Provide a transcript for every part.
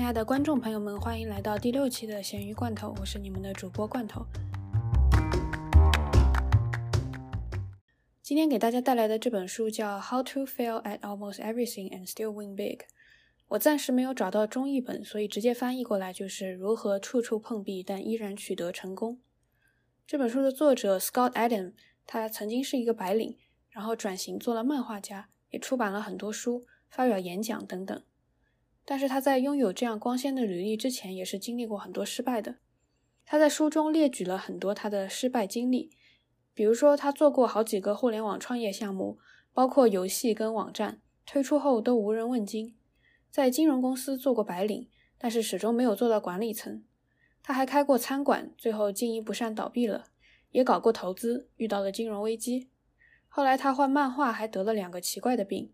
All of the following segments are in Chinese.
亲爱的观众朋友们，欢迎来到第六期的咸鱼罐头，我是你们的主播罐头。今天给大家带来的这本书叫《How to Fail at Almost Everything and Still Win Big》。我暂时没有找到中译本，所以直接翻译过来就是如何处处碰壁但依然取得成功。这本书的作者 Scott Adam，他曾经是一个白领，然后转型做了漫画家，也出版了很多书，发表演讲等等。但是他在拥有这样光鲜的履历之前，也是经历过很多失败的。他在书中列举了很多他的失败经历，比如说他做过好几个互联网创业项目，包括游戏跟网站，推出后都无人问津。在金融公司做过白领，但是始终没有做到管理层。他还开过餐馆，最后经营不善倒闭了。也搞过投资，遇到了金融危机。后来他画漫画，还得了两个奇怪的病，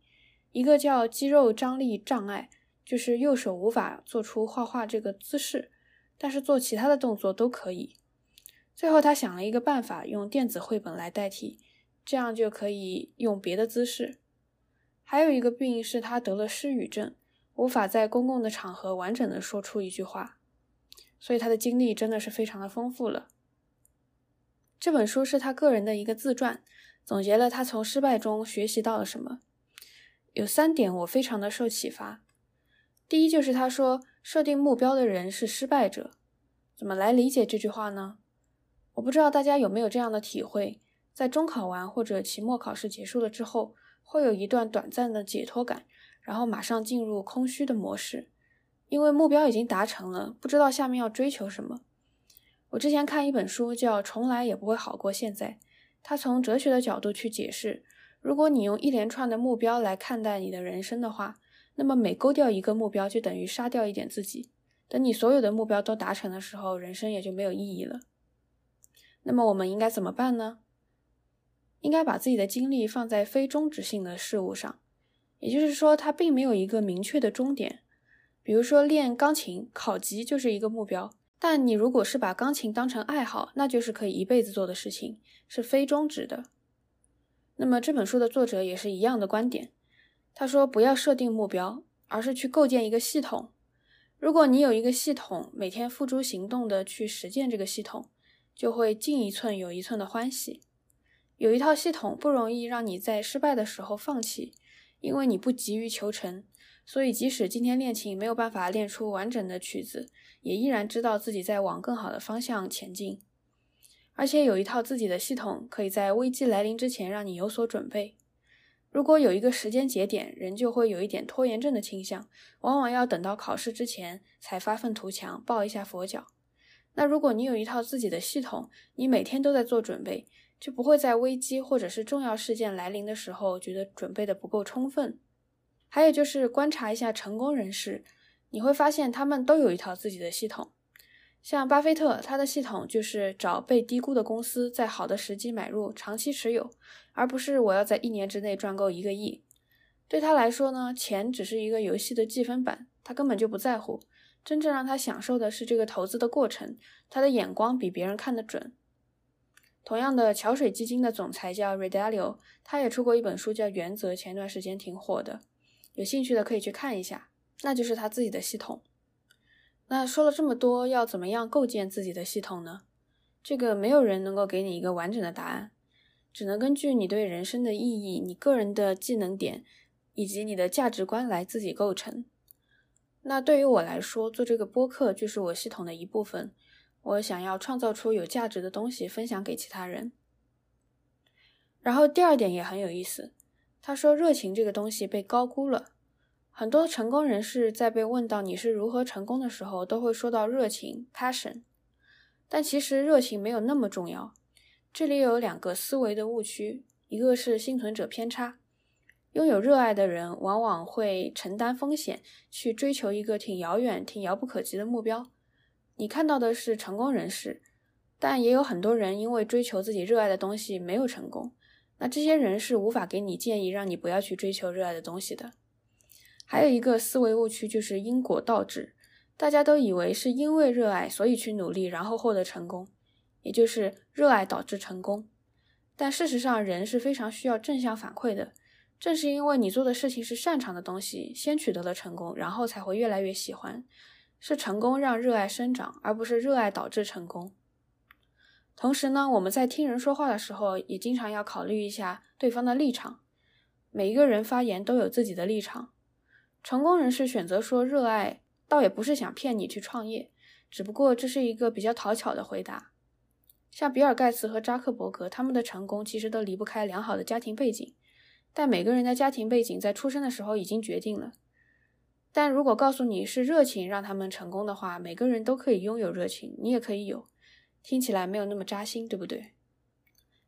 一个叫肌肉张力障碍。就是右手无法做出画画这个姿势，但是做其他的动作都可以。最后他想了一个办法，用电子绘本来代替，这样就可以用别的姿势。还有一个病是他得了失语症，无法在公共的场合完整的说出一句话。所以他的经历真的是非常的丰富了。这本书是他个人的一个自传，总结了他从失败中学习到了什么。有三点我非常的受启发。第一就是他说，设定目标的人是失败者。怎么来理解这句话呢？我不知道大家有没有这样的体会，在中考完或者期末考试结束了之后，会有一段短暂的解脱感，然后马上进入空虚的模式，因为目标已经达成了，不知道下面要追求什么。我之前看一本书叫《从来也不会好过现在》，他从哲学的角度去解释，如果你用一连串的目标来看待你的人生的话。那么每勾掉一个目标，就等于杀掉一点自己。等你所有的目标都达成的时候，人生也就没有意义了。那么我们应该怎么办呢？应该把自己的精力放在非终止性的事物上，也就是说，它并没有一个明确的终点。比如说练钢琴，考级就是一个目标。但你如果是把钢琴当成爱好，那就是可以一辈子做的事情，是非终止的。那么这本书的作者也是一样的观点。他说：“不要设定目标，而是去构建一个系统。如果你有一个系统，每天付诸行动的去实践这个系统，就会进一寸有一寸的欢喜。有一套系统不容易让你在失败的时候放弃，因为你不急于求成，所以即使今天练琴没有办法练出完整的曲子，也依然知道自己在往更好的方向前进。而且有一套自己的系统，可以在危机来临之前让你有所准备。”如果有一个时间节点，人就会有一点拖延症的倾向，往往要等到考试之前才发愤图强，抱一下佛脚。那如果你有一套自己的系统，你每天都在做准备，就不会在危机或者是重要事件来临的时候觉得准备的不够充分。还有就是观察一下成功人士，你会发现他们都有一套自己的系统。像巴菲特，他的系统就是找被低估的公司，在好的时机买入，长期持有，而不是我要在一年之内赚够一个亿。对他来说呢，钱只是一个游戏的计分板，他根本就不在乎。真正让他享受的是这个投资的过程，他的眼光比别人看得准。同样的，桥水基金的总裁叫 Redalio，他也出过一本书叫《原则》，前段时间挺火的，有兴趣的可以去看一下。那就是他自己的系统。那说了这么多，要怎么样构建自己的系统呢？这个没有人能够给你一个完整的答案，只能根据你对人生的意义、你个人的技能点以及你的价值观来自己构成。那对于我来说，做这个播客就是我系统的一部分。我想要创造出有价值的东西，分享给其他人。然后第二点也很有意思，他说热情这个东西被高估了。很多成功人士在被问到你是如何成功的时候，都会说到热情 （passion），但其实热情没有那么重要。这里有两个思维的误区，一个是幸存者偏差。拥有热爱的人往往会承担风险，去追求一个挺遥远、挺遥不可及的目标。你看到的是成功人士，但也有很多人因为追求自己热爱的东西没有成功。那这些人是无法给你建议，让你不要去追求热爱的东西的。还有一个思维误区就是因果倒置，大家都以为是因为热爱所以去努力，然后获得成功，也就是热爱导致成功。但事实上，人是非常需要正向反馈的。正是因为你做的事情是擅长的东西，先取得了成功，然后才会越来越喜欢。是成功让热爱生长，而不是热爱导致成功。同时呢，我们在听人说话的时候，也经常要考虑一下对方的立场。每一个人发言都有自己的立场。成功人士选择说热爱，倒也不是想骗你去创业，只不过这是一个比较讨巧的回答。像比尔盖茨和扎克伯格，他们的成功其实都离不开良好的家庭背景，但每个人的家庭背景在出生的时候已经决定了。但如果告诉你是热情让他们成功的话，每个人都可以拥有热情，你也可以有。听起来没有那么扎心，对不对？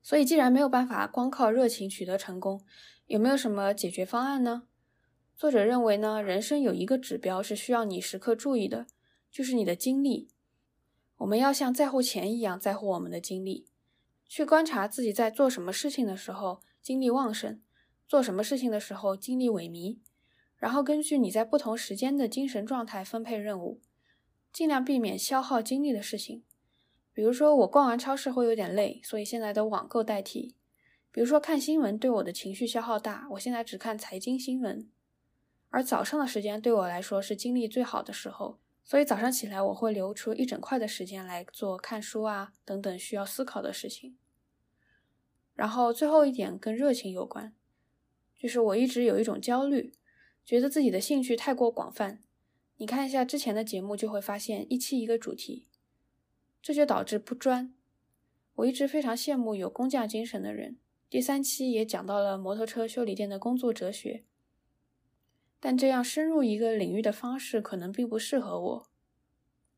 所以，既然没有办法光靠热情取得成功，有没有什么解决方案呢？作者认为呢，人生有一个指标是需要你时刻注意的，就是你的精力。我们要像在乎钱一样在乎我们的精力，去观察自己在做什么事情的时候精力旺盛，做什么事情的时候精力萎靡，然后根据你在不同时间的精神状态分配任务，尽量避免消耗精力的事情。比如说，我逛完超市会有点累，所以现在的网购代替。比如说，看新闻对我的情绪消耗大，我现在只看财经新闻。而早上的时间对我来说是精力最好的时候，所以早上起来我会留出一整块的时间来做看书啊等等需要思考的事情。然后最后一点跟热情有关，就是我一直有一种焦虑，觉得自己的兴趣太过广泛。你看一下之前的节目，就会发现一期一个主题。这就导致不专。我一直非常羡慕有工匠精神的人。第三期也讲到了摩托车修理店的工作哲学，但这样深入一个领域的方式可能并不适合我。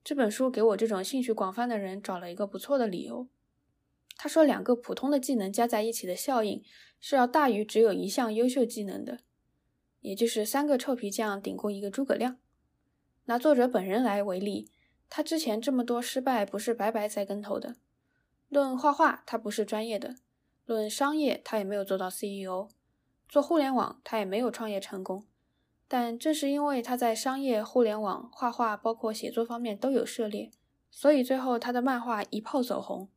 这本书给我这种兴趣广泛的人找了一个不错的理由。他说，两个普通的技能加在一起的效应是要大于只有一项优秀技能的，也就是三个臭皮匠顶过一个诸葛亮。拿作者本人来为例。他之前这么多失败，不是白白栽跟头的。论画画，他不是专业的；论商业，他也没有做到 CEO；做互联网，他也没有创业成功。但正是因为他在商业、互联网、画画，包括写作方面都有涉猎，所以最后他的漫画一炮走红。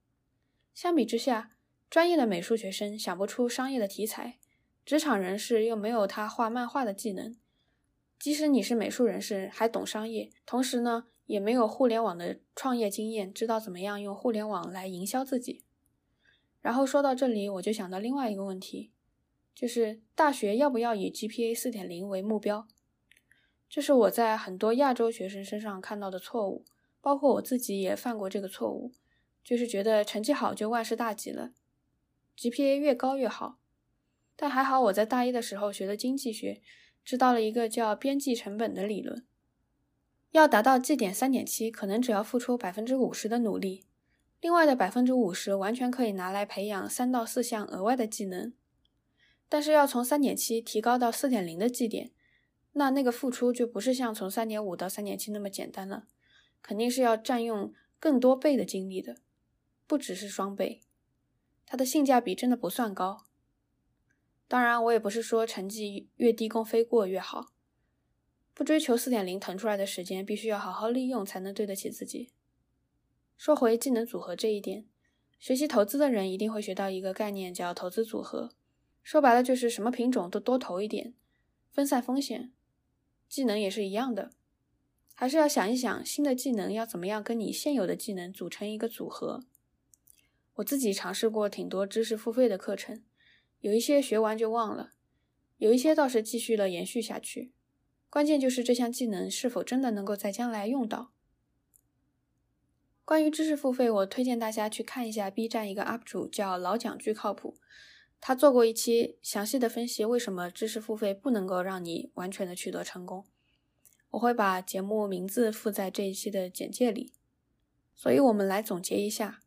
相比之下，专业的美术学生想不出商业的题材，职场人士又没有他画漫画的技能。即使你是美术人士，还懂商业，同时呢？也没有互联网的创业经验，知道怎么样用互联网来营销自己。然后说到这里，我就想到另外一个问题，就是大学要不要以 GPA 四点零为目标？这是我在很多亚洲学生身上看到的错误，包括我自己也犯过这个错误，就是觉得成绩好就万事大吉了，GPA 越高越好。但还好我在大一的时候学的经济学，知道了一个叫边际成本的理论。要达到绩点三点七，可能只要付出百分之五十的努力，另外的百分之五十完全可以拿来培养三到四项额外的技能。但是要从三点七提高到四点零的绩点，那那个付出就不是像从三点五到三点七那么简单了，肯定是要占用更多倍的精力的，不只是双倍。它的性价比真的不算高。当然，我也不是说成绩越低功飞过越好。不追求四点零腾出来的时间，必须要好好利用，才能对得起自己。说回技能组合这一点，学习投资的人一定会学到一个概念，叫投资组合。说白了就是什么品种都多投一点，分散风险。技能也是一样的，还是要想一想新的技能要怎么样跟你现有的技能组成一个组合。我自己尝试过挺多知识付费的课程，有一些学完就忘了，有一些倒是继续了延续下去。关键就是这项技能是否真的能够在将来用到。关于知识付费，我推荐大家去看一下 B 站一个 UP 主叫老蒋巨靠谱，他做过一期详细的分析，为什么知识付费不能够让你完全的取得成功。我会把节目名字附在这一期的简介里。所以，我们来总结一下：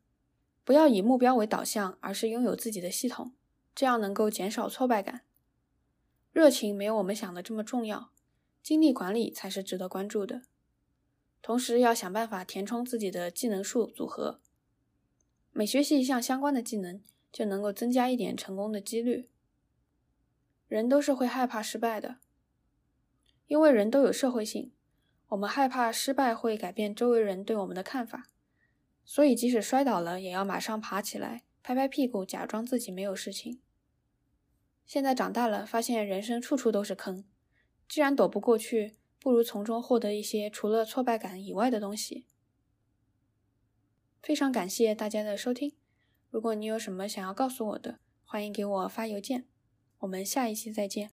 不要以目标为导向，而是拥有自己的系统，这样能够减少挫败感。热情没有我们想的这么重要。精力管理才是值得关注的，同时要想办法填充自己的技能树组合。每学习一项相关的技能，就能够增加一点成功的几率。人都是会害怕失败的，因为人都有社会性，我们害怕失败会改变周围人对我们的看法，所以即使摔倒了，也要马上爬起来，拍拍屁股，假装自己没有事情。现在长大了，发现人生处处都是坑。既然躲不过去，不如从中获得一些除了挫败感以外的东西。非常感谢大家的收听。如果你有什么想要告诉我的，欢迎给我发邮件。我们下一期再见。